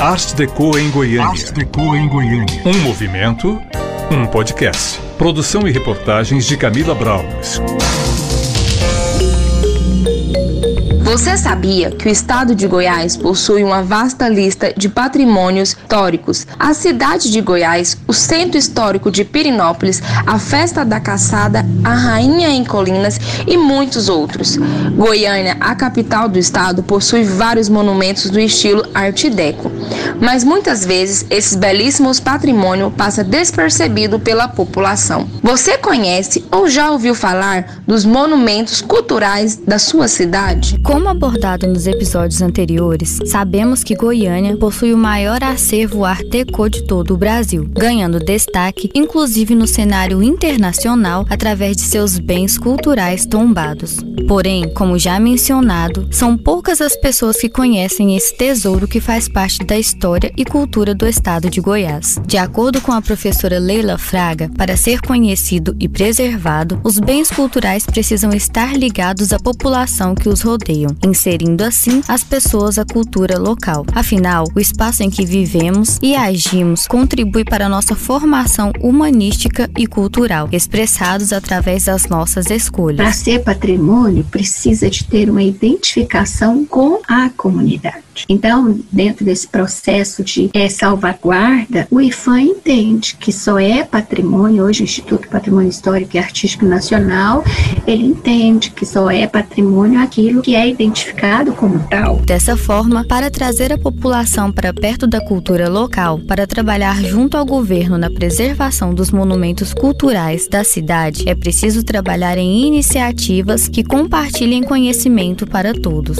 Arte Deco em Goiânia. Arte Deco em Goiânia. Um movimento, um podcast. Produção e reportagens de Camila Brauns. Você sabia que o estado de Goiás possui uma vasta lista de patrimônios históricos? A cidade de Goiás, o centro histórico de Pirinópolis, a festa da caçada, a rainha em Colinas e muitos outros. Goiânia, a capital do estado, possui vários monumentos do estilo Arte Deco, mas muitas vezes esses belíssimos patrimônios passam despercebido pela população. Você conhece ou já ouviu falar dos monumentos culturais da sua cidade? Como abordado nos episódios anteriores, sabemos que Goiânia possui o maior acervo Art Deco de todo o Brasil, ganhando destaque inclusive no cenário internacional através de seus bens culturais tombados. Porém, como já mencionado, são poucas as pessoas que conhecem esse tesouro que faz parte da história e cultura do estado de Goiás. De acordo com a professora Leila Fraga, para ser conhecido e preservado, os bens culturais precisam estar ligados à população que os rodeia inserindo assim as pessoas à cultura local. Afinal, o espaço em que vivemos e agimos contribui para nossa formação humanística e cultural, expressados através das nossas escolhas. Para ser patrimônio, precisa de ter uma identificação com a comunidade. Então, dentro desse processo de é, salvaguarda, o IFAM entende que só é patrimônio, hoje o Instituto Patrimônio Histórico e Artístico Nacional, ele entende que só é patrimônio aquilo que é identificado como tal. Dessa forma, para trazer a população para perto da cultura local, para trabalhar junto ao governo na preservação dos monumentos culturais da cidade, é preciso trabalhar em iniciativas que compartilhem conhecimento para todos.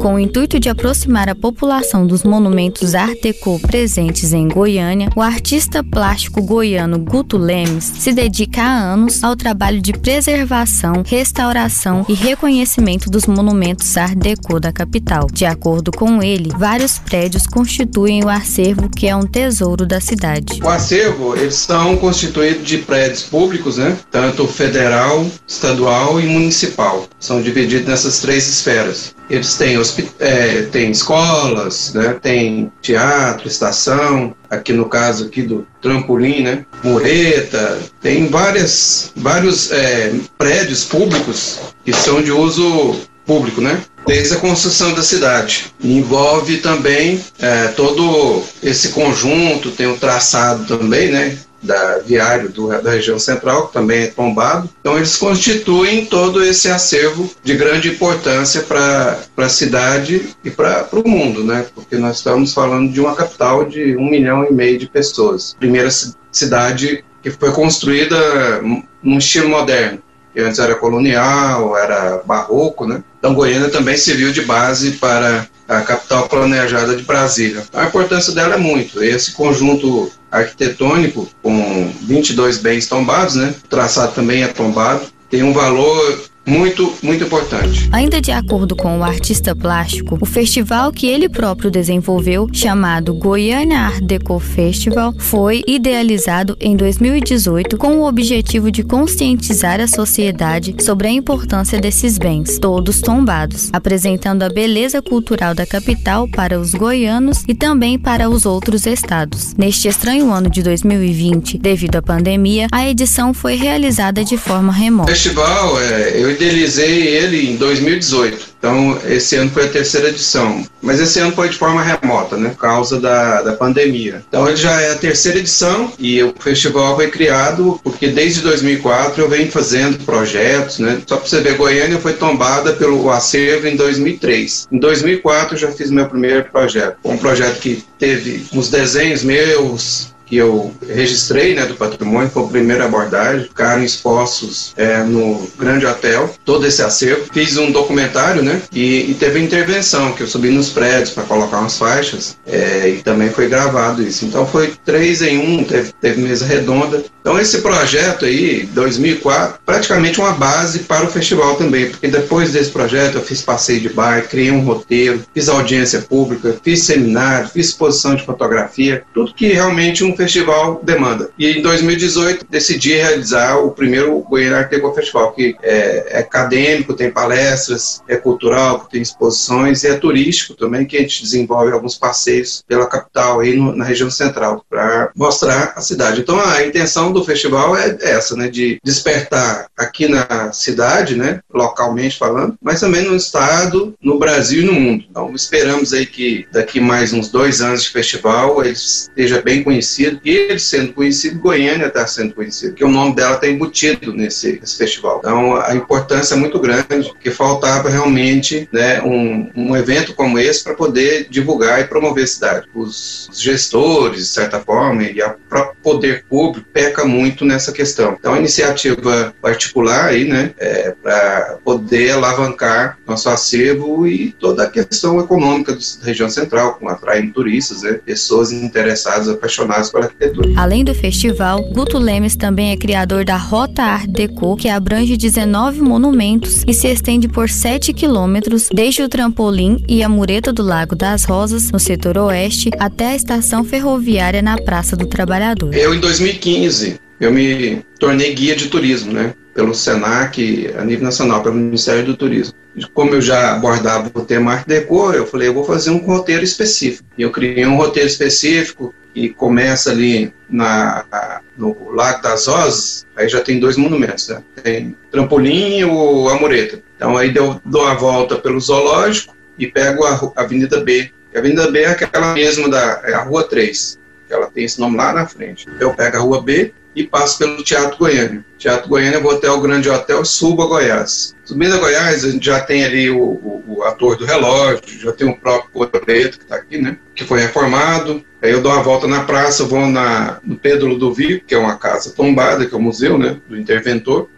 Com o intuito de aproximar a população dos monumentos Art Deco presentes em Goiânia, o artista plástico goiano Guto Lemes se dedica há anos ao trabalho de preservação, restauração e reconhecimento dos monumentos Deco da capital. De acordo com ele, vários prédios constituem o acervo que é um tesouro da cidade. O acervo, eles são constituídos de prédios públicos, né? Tanto federal, estadual e municipal. São divididos nessas três esferas. Eles têm, é, têm escolas, né? tem teatro, estação, aqui no caso aqui do trampolim, né? Mureta, tem várias, vários é, prédios públicos que são de uso público, né? Desde a construção da cidade. Envolve também é, todo esse conjunto, tem o traçado também, né? da viário do, da região central, que também é tombado. Então, eles constituem todo esse acervo de grande importância para a cidade e para o mundo, né? Porque nós estamos falando de uma capital de um milhão e meio de pessoas. Primeira cidade que foi construída num estilo moderno. Que antes era colonial, era barroco, né? Então, Goiânia também serviu de base para a capital planejada de Brasília. Então, a importância dela é muito. Esse conjunto arquitetônico com 22 bens tombados, né? O traçado também é tombado. Tem um valor muito, muito importante. Ainda de acordo com o artista plástico, o festival que ele próprio desenvolveu, chamado Goiânia Art Deco Festival, foi idealizado em 2018 com o objetivo de conscientizar a sociedade sobre a importância desses bens, todos tombados, apresentando a beleza cultural da capital para os goianos e também para os outros estados. Neste estranho ano de 2020, devido à pandemia, a edição foi realizada de forma remota. O festival, é, eu idealizei ele em 2018. Então, esse ano foi a terceira edição. Mas esse ano foi de forma remota, né? Por causa da, da pandemia. Então, ele já é a terceira edição e o festival foi criado porque desde 2004 eu venho fazendo projetos, né? Só para você ver, Goiânia foi tombada pelo acervo em 2003. Em 2004 eu já fiz meu primeiro projeto. Um projeto que teve uns desenhos meus, que eu registrei né, do patrimônio, foi a primeira abordagem, ficaram expostos é, no Grande Hotel, todo esse acervo. Fiz um documentário, né, e, e teve intervenção, que eu subi nos prédios para colocar umas faixas, é, e também foi gravado isso. Então foi três em um, teve, teve mesa redonda. Então esse projeto aí, 2004, praticamente uma base para o festival também, porque depois desse projeto eu fiz passeio de bar, criei um roteiro, fiz audiência pública, fiz seminário, fiz exposição de fotografia, tudo que realmente um um festival demanda. E em 2018 decidi realizar o primeiro Goiânia Art Deco Festival, que é, é, acadêmico, tem palestras, é cultural, tem exposições e é turístico também, que a gente desenvolve alguns passeios pela capital aí no, na região central para mostrar a cidade. Então a intenção do festival é essa, né, de despertar aqui na cidade, né, localmente falando, mas também no estado, no Brasil e no mundo. Então esperamos aí que daqui mais uns dois anos de festival ele esteja bem conhecido e ele sendo conhecido, Goiânia está sendo conhecido, que o nome dela está embutido nesse, nesse, festival. Então a importância é muito grande, que faltava realmente né, um, um evento como esse para poder divulgar e promover a cidade. Os gestores, de certa forma, e o próprio poder público peca muito nessa questão. Então a iniciativa particular aí, né, é, para poder alavancar nosso acervo e toda a questão econômica da região central, com atraindo turistas, né, pessoas interessadas, apaixonadas arquitetura. Além do festival, Guto Lemes também é criador da Rota Art Deco, que abrange 19 monumentos e se estende por 7 quilômetros, desde o trampolim e a mureta do Lago das Rosas, no setor oeste, até a estação ferroviária na Praça do Trabalhador. Eu, em 2015, eu me tornei guia de turismo, né? Pelo SENAC, a nível nacional, pelo Ministério do Turismo. Como eu já abordava o tema Art Deco, eu falei, eu vou fazer um roteiro específico. E eu criei um roteiro específico que começa ali na, no Lago das Rosas, aí já tem dois monumentos, né? Tem trampolim e o Amureta. Então aí eu dou a volta pelo zoológico e pego a Avenida B. A Avenida B é aquela mesma da é a Rua 3, que ela tem esse nome lá na frente. Eu pego a Rua B, e passo pelo Teatro Goiânia. Teatro Goiânia, vou até o Grande Hotel, subo a Goiás. Subindo a Goiás, a gente já tem ali o, o, o ator do relógio, já tem o próprio Coreto, que está aqui, né? Que foi reformado. Aí eu dou uma volta na praça, vou na, no Pedro Ludovico, que é uma casa tombada, que é o museu, né? Do interventor.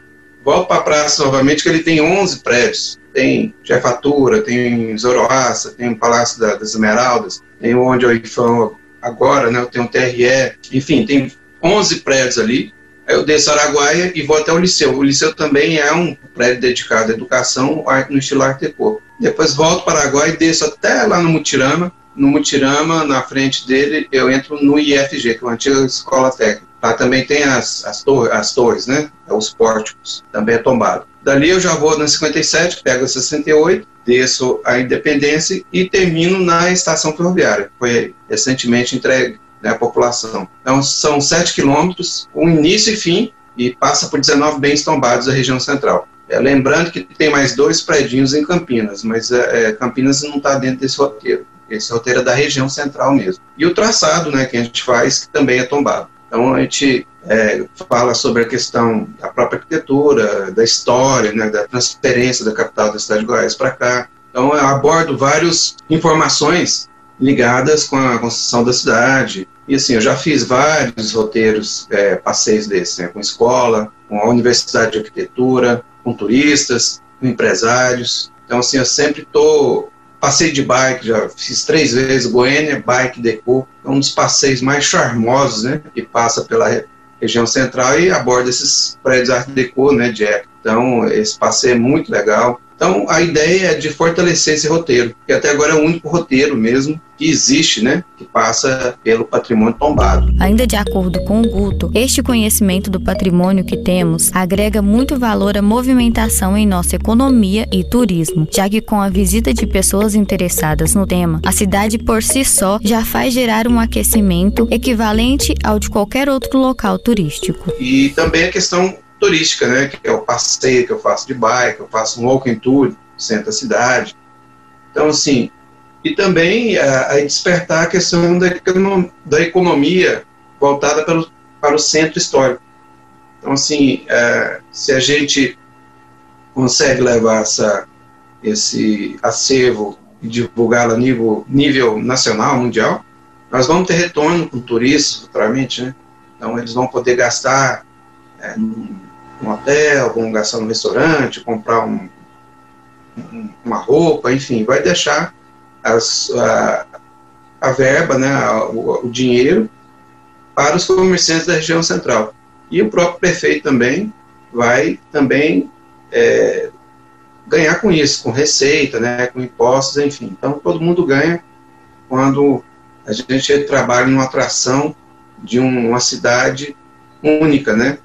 Volto para a praça novamente, que ele tem 11 prédios. Tem Jefatura, tem Zoroaça, tem o Palácio da, das Esmeraldas, tem onde eu agora, né? Tem o TRE, enfim, tem 11 prédios ali. Aí eu desço Araguaia e vou até o Liceu. O Liceu também é um prédio dedicado à educação no estilo Art Deco. Depois volto para Araguaia e desço até lá no Mutirama. No Mutirama, na frente dele, eu entro no IFG, que é uma antiga escola técnica. Lá também tem as, as, tor as torres, né? É os pórticos, também é tombado. Dali eu já vou na 57, pego a 68, desço a Independência e termino na estação ferroviária. Foi recentemente entregue né, a população. Então, são 7 quilômetros, com início e fim, e passa por 19 bens tombados da região central. É, lembrando que tem mais dois predinhos em Campinas, mas é, é Campinas não está dentro desse roteiro. Esse roteiro é da região central mesmo. E o traçado né, que a gente faz, que também é tombado. Então, a gente é, fala sobre a questão da própria arquitetura, da história, né, da transferência da capital da cidade de Goiás para cá. Então, eu abordo várias informações ligadas com a construção da cidade. E assim, eu já fiz vários roteiros, é, passeios desses, né, com escola, com a Universidade de Arquitetura, com turistas, com empresários. Então, assim, eu sempre estou. Passei de bike, já fiz três vezes Goiânia Bike Deco, é um dos passeios mais charmosos, né, que passa pela região central e aborda esses prédios Art Deco, né, de época. Então, esse passeio é muito legal. Então, a ideia é de fortalecer esse roteiro, que até agora é o único roteiro mesmo que existe, né, que passa pelo patrimônio tombado. Ainda de acordo com o Guto, este conhecimento do patrimônio que temos agrega muito valor à movimentação em nossa economia e turismo, já que com a visita de pessoas interessadas no tema, a cidade por si só já faz gerar um aquecimento equivalente ao de qualquer outro local turístico. E também a questão turística, né, que é o passeio que eu faço de bike, eu faço um walking tour centro da cidade. Então, assim, e também a, a despertar a questão da, da economia voltada pelo, para o centro histórico. Então, assim, é, se a gente consegue levar essa, esse acervo e divulgá-lo a nível, nível nacional, mundial, nós vamos ter retorno com turistas futuramente, né? Então, eles vão poder gastar é, um hotel, vão gastar no restaurante, comprar um, um, uma roupa, enfim, vai deixar as, a, a verba, né, o, o dinheiro para os comerciantes da região central. E o próprio prefeito também vai também é, ganhar com isso, com receita, né, com impostos, enfim. Então todo mundo ganha quando a gente trabalha numa atração de uma cidade única, né?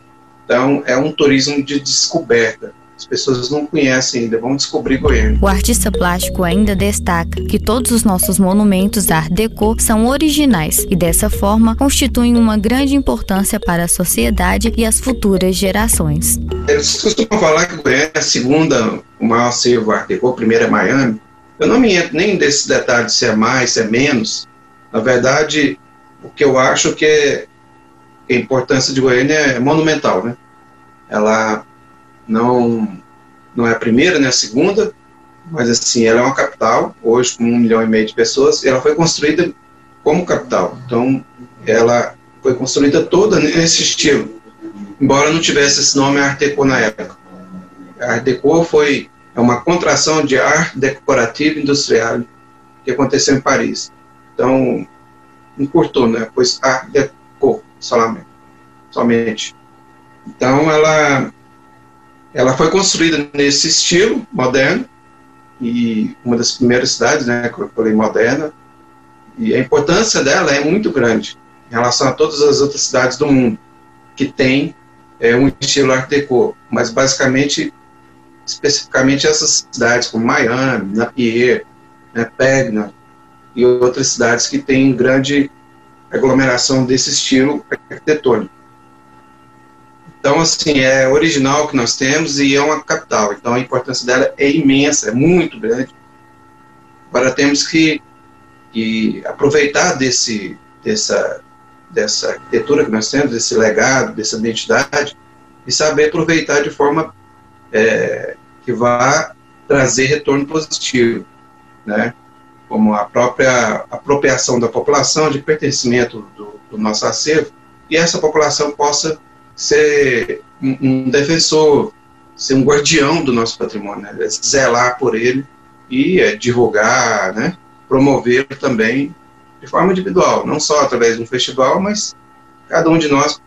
Então, é um turismo de descoberta. As pessoas não conhecem ainda, vão descobrir Goiânia. O artista plástico ainda destaca que todos os nossos monumentos Art Deco são originais e, dessa forma, constituem uma grande importância para a sociedade e as futuras gerações. Eles costumam falar que Goiânia é a segunda, o maior acervo Art Deco, o primeiro é Miami. Eu não me entro nem desses detalhes se é mais, se é menos. Na verdade, o que eu acho que, é, a importância de Goiânia é monumental, né? Ela não, não é a primeira, nem a segunda, mas assim, ela é uma capital, hoje com um milhão e meio de pessoas, e ela foi construída como capital. Então, ela foi construída toda nesse estilo, embora não tivesse esse nome Art Deco na época. Art Deco foi é uma contração de Art Decorativo Industrial que aconteceu em Paris. Então, encurtou, né? Pois Art Deco somente. somente. Então, ela ela foi construída nesse estilo moderno, e uma das primeiras cidades, né, que eu falei moderna, e a importância dela é muito grande em relação a todas as outras cidades do mundo que tem é, um estilo Art Deco, mas basicamente, especificamente essas cidades como Miami, Napier, né, Pegna e outras cidades que têm grande aglomeração desse estilo arquitetônico. Então, assim, é original que nós temos e é uma capital. Então, a importância dela é imensa, é muito grande. Agora, temos que, que aproveitar desse, dessa, dessa arquitetura que nós temos, desse legado, dessa identidade, e saber aproveitar de forma é, que vá trazer retorno positivo, né? Como a própria apropriação da população de pertencimento do, do nosso acervo, e essa população possa ser um, defensor, ser um guardião do nosso patrimônio, né? zelar por ele e é, divulgar, né? promover também de forma individual, não só através de um festival, mas cada um de nós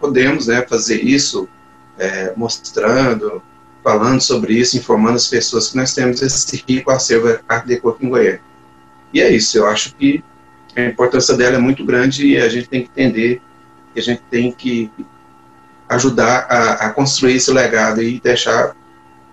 podemos né, fazer isso, é, mostrando, falando sobre isso, informando as pessoas que nós temos esse rico acervo Art Deco aqui em Goiânia. E é isso, eu acho que a importância dela é muito grande e a gente tem que entender que a gente tem que ajudar a, a construir esse legado e deixar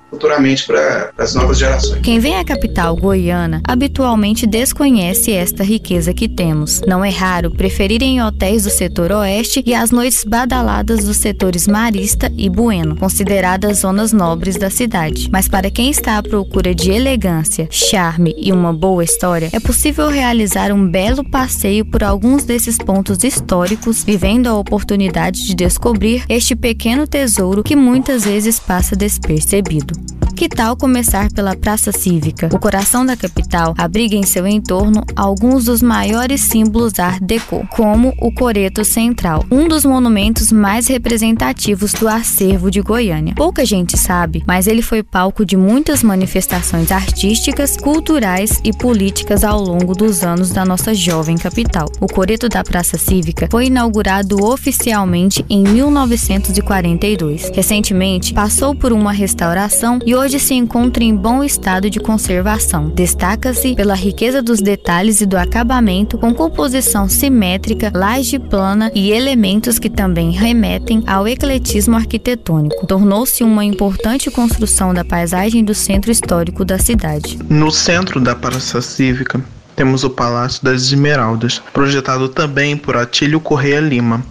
futuramente para as novas gerações. Quem vem à capital goiana habitualmente desconhece esta riqueza que temos. Não é raro preferirem hotéis do setor oeste e as noites badaladas dos setores Marista e Bueno, consideradas zonas nobres da cidade. Mas para quem está à procura de elegância, charme e uma boa história, é possível realizar um belo passeio por alguns desses pontos históricos, vivendo a oportunidade de descobrir este pequeno tesouro que muitas vezes passa despercebido. Que tal começar pela Praça Cívica? O coração da capital abriga em seu entorno alguns dos maiores símbolos Art Deco, como o Coreto Central, um dos monumentos mais representativos do acervo de Goiânia. Pouca gente sabe, mas ele foi palco de muitas manifestações artísticas, culturais e políticas ao longo dos anos da nossa jovem capital. O Coreto da Praça Cívica foi inaugurado oficialmente em 1942. Recentemente, passou por uma restauração e hoje hoje se encontra em bom estado de conservação. Destaca-se pela riqueza dos detalhes e do acabamento, com composição simétrica, laje plana e elementos que também remetem ao ecletismo arquitetônico. Tornou-se uma importante construção da paisagem do centro histórico da cidade. No centro da Praça Cívica, temos o Palácio das Esmeraldas, projetado também por Atílio Correia Lima.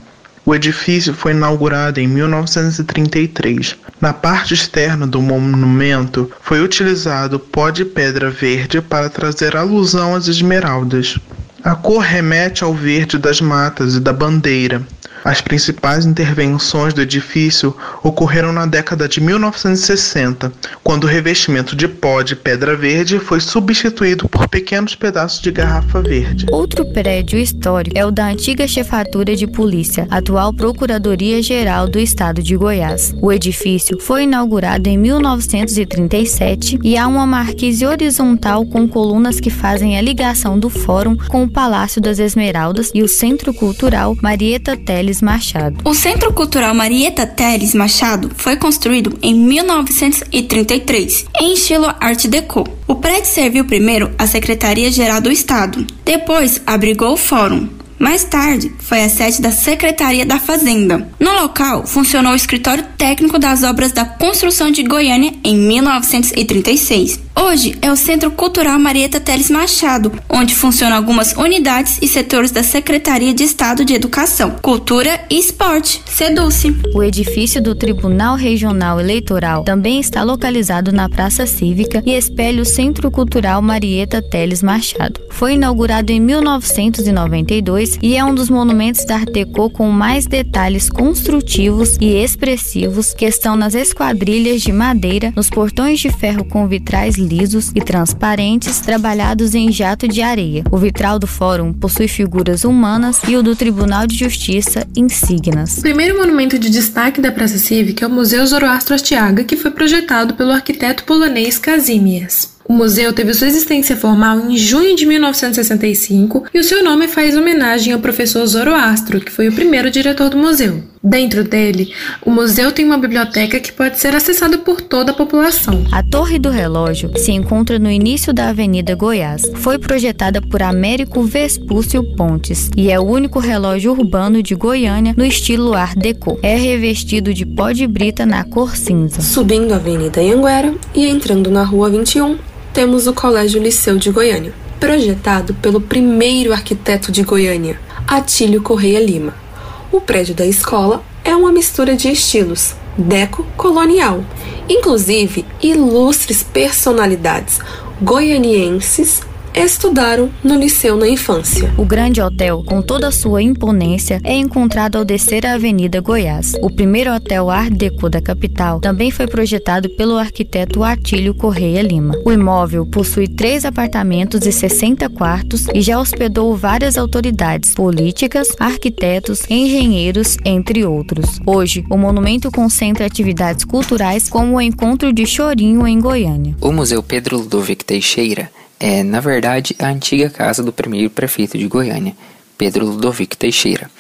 O edifício foi inaugurado em 1933. Na parte externa do monumento foi utilizado pó de pedra verde para trazer alusão às esmeraldas. A cor remete ao verde das matas e da bandeira, as principais intervenções do edifício ocorreram na década de 1960, quando o revestimento de pó de pedra verde foi substituído por pequenos pedaços de garrafa verde. Outro prédio histórico é o da antiga Chefatura de Polícia, atual Procuradoria-Geral do Estado de Goiás. O edifício foi inaugurado em 1937 e há uma marquise horizontal com colunas que fazem a ligação do Fórum com o Palácio das Esmeraldas e o Centro Cultural Marieta Teles Teles Machado. O Centro Cultural Marieta Teles Machado foi construído em 1933, em estilo Art Deco. O prédio serviu primeiro à Secretaria-Geral do Estado, depois abrigou o Fórum, Mais tarde, foi a sede da Secretaria da Fazenda. No local, funcionou o escritório técnico das obras da construção de Goiânia em 1936. Hoje é o Centro Cultural Marieta Teles Machado, onde funcionam algumas unidades e setores da Secretaria de Estado de Educação, Cultura e Esporte, SEDUCE. O edifício do Tribunal Regional Eleitoral também está localizado na Praça Cívica e espelha o Centro Cultural Marieta Teles Machado. Foi inaugurado em 1992 e é um dos monumentos da Art Deco com mais detalhes construtivos e expressivos que estão nas esquadrilhas de madeira, nos portões de ferro com vitrais lisos e transparentes trabalhados em jato de areia. O vitral do fórum possui figuras humanas e o do Tribunal de Justiça insígnias. O primeiro monumento de destaque da Praça Cívica é o Museu Zoroastro Astiaga, que foi projetado pelo arquiteto polonês Kazimierz. O museu teve sua existência formal em junho de 1965 e o seu nome faz homenagem ao professor Zoroastro, que foi o primeiro diretor do museu. Dentro dele, o museu tem uma biblioteca que pode ser acessada por toda a população. A Torre do Relógio se encontra no início da Avenida Goiás. Foi projetada por Américo Vespúcio Pontes e é o único relógio urbano de Goiânia no estilo Art Deco. É revestido de pó de brita na cor cinza. Subindo a Avenida Anhanguera e entrando na Rua 21, temos o Colégio Liceu de Goiânia, projetado pelo primeiro arquiteto de Goiânia, Atílio Correia Lima. O prédio da escola é uma mistura de estilos deco-colonial, inclusive ilustres personalidades goianienses estudaram no liceu na infância. O Grande Hotel, com toda a sua imponência, é encontrado ao descer a Avenida Goiás. O primeiro hotel Art Deco da capital também foi projetado pelo arquiteto Atílio Correia Lima. O imóvel possui três apartamentos e 60 quartos e já hospedou várias autoridades políticas, arquitetos, engenheiros, entre outros. Hoje, o monumento concentra atividades culturais como o Encontro de Chorinho em Goiânia. O Museu Pedro Ludovic Teixeira é, na verdade, a antiga casa do primeiro prefeito de Goiânia, Pedro Ludovico Teixeira.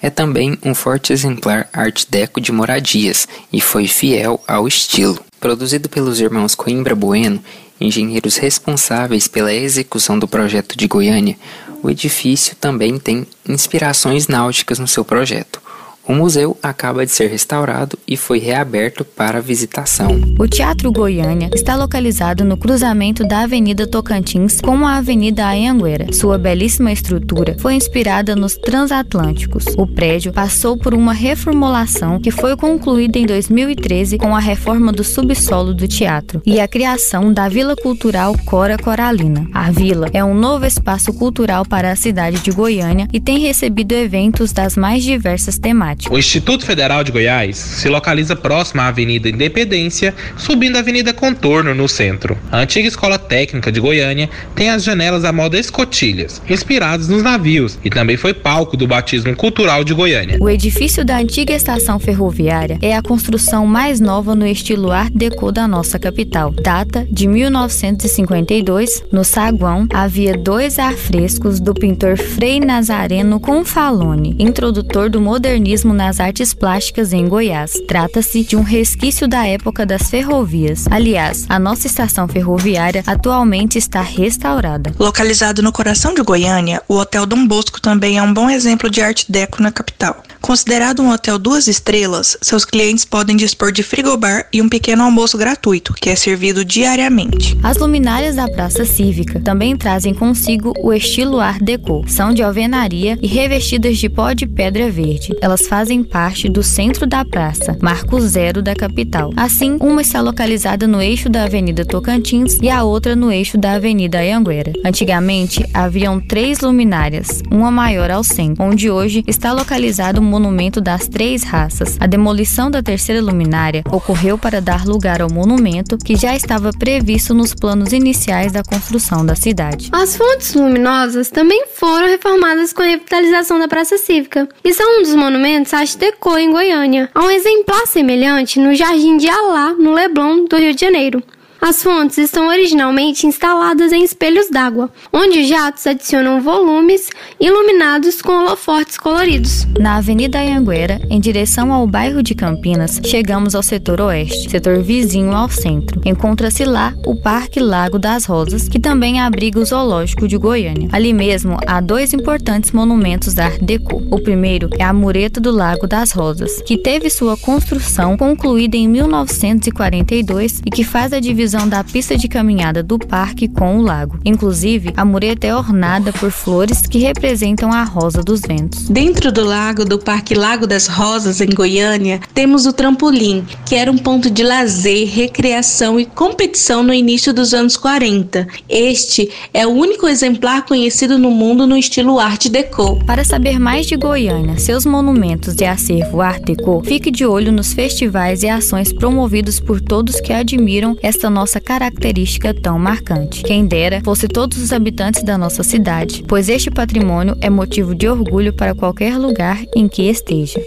É também um forte exemplar art deco de moradias e foi fiel ao estilo. Produzido pelos irmãos Coimbra Bueno, engenheiros responsáveis pela execução do projeto de Goiânia, o edifício também tem inspirações náuticas no seu projeto. O museu acaba de ser restaurado e foi reaberto para visitação. O Teatro Goiânia está localizado no cruzamento da Avenida Tocantins com a Avenida Anhanguera. Sua belíssima estrutura foi inspirada nos transatlânticos. O prédio passou por uma reformulação que foi concluída em 2013 com a reforma do subsolo do teatro e a criação da Vila Cultural Cora Coralina. A vila é um novo espaço cultural para a cidade de Goiânia e tem recebido eventos das mais diversas temáticas. O Instituto Federal de Goiás se localiza próximo à Avenida Independência, subindo a Avenida Contorno no centro. A antiga Escola Técnica de Goiânia tem as janelas à moda escotilhas, inspiradas nos navios, e também foi palco do batismo cultural de Goiânia. O edifício da antiga estação ferroviária é a construção mais nova no estilo Art Deco da nossa capital. Data de 1952. No saguão havia dois afrescos do pintor Frei Nazareno Confalone, introdutor do modernismo nas artes plásticas em Goiás. Trata-se de um resquício da época das ferrovias. Aliás, a nossa estação ferroviária atualmente está restaurada. Localizado no coração de Goiânia, o Hotel Dom Bosco também é um bom exemplo de arte deco na capital. Considerado um hotel duas estrelas, seus clientes podem dispor de frigobar e um pequeno almoço gratuito, que é servido diariamente. As luminárias da Praça Cívica também trazem consigo o estilo Art Deco. São de alvenaria e revestidas de pó de pedra verde. Elas fazem parte do centro da praça, marco zero da capital. Assim, uma está localizada no eixo da Avenida Tocantins e a outra no eixo da Avenida Anhanguera. Antigamente, haviam três luminárias, uma maior ao centro, onde hoje está localizado monumento das três raças. A demolição da terceira luminária ocorreu para dar lugar ao monumento que já estava previsto nos planos iniciais da construção da cidade. As fontes luminosas também foram reformadas com a revitalização da Praça Cívica e são um dos monumentos Arte Deco em Goiânia. Há um exemplar semelhante no Jardim de Alá, no Leblon, do Rio de Janeiro. As fontes estão originalmente instaladas em espelhos d'água, onde jatos adicionam volumes iluminados com holofortes coloridos. Na Avenida Anhanguera, em direção ao bairro de Campinas, chegamos ao setor oeste, setor vizinho ao centro. Encontra-se lá o Parque Lago das Rosas, que também abriga o Zoológico de Goiânia. Ali mesmo há dois importantes monumentos da Art Deco. O primeiro é a Mureta do Lago das Rosas, que teve sua construção concluída em 1942 e que faz a divisão da pista de caminhada do parque com o lago. Inclusive, a mureta é ornada por flores que representam a rosa dos ventos. Dentro do lago do Parque Lago das Rosas, em Goiânia, temos o trampolim, que era um ponto de lazer, recreação e competição no início dos anos 40. Este é o único exemplar conhecido no mundo no estilo Art Deco. Para saber mais de Goiânia, seus monumentos e acervo Art Deco, fique de olho nos festivais e ações promovidos por todos que admiram esta nossa característica tão marcante. Quem dera fosse todos os habitantes da nossa cidade, pois este patrimônio é motivo de orgulho para qualquer lugar em que esteja.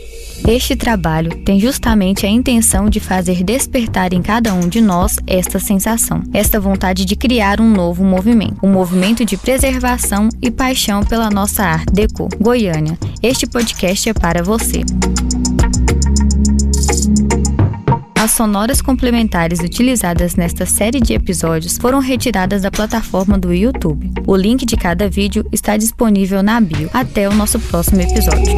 Este trabalho tem justamente a intenção de fazer despertar em cada um de nós esta sensação, esta vontade de criar um novo movimento, um movimento de preservação e paixão pela nossa arte deco. Goiânia, este podcast é para você. As sonoras complementares utilizadas nesta série de episódios foram retiradas da plataforma do YouTube. O link de cada vídeo está disponível na bio. Até o nosso próximo episódio.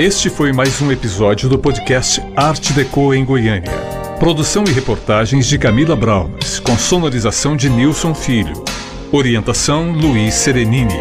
Este foi mais um episódio do podcast Arte Deco em Goiânia. Produção e reportagens de Camila Braunes, com sonorização de Nilson Filho. Orientação Luiz Serenini.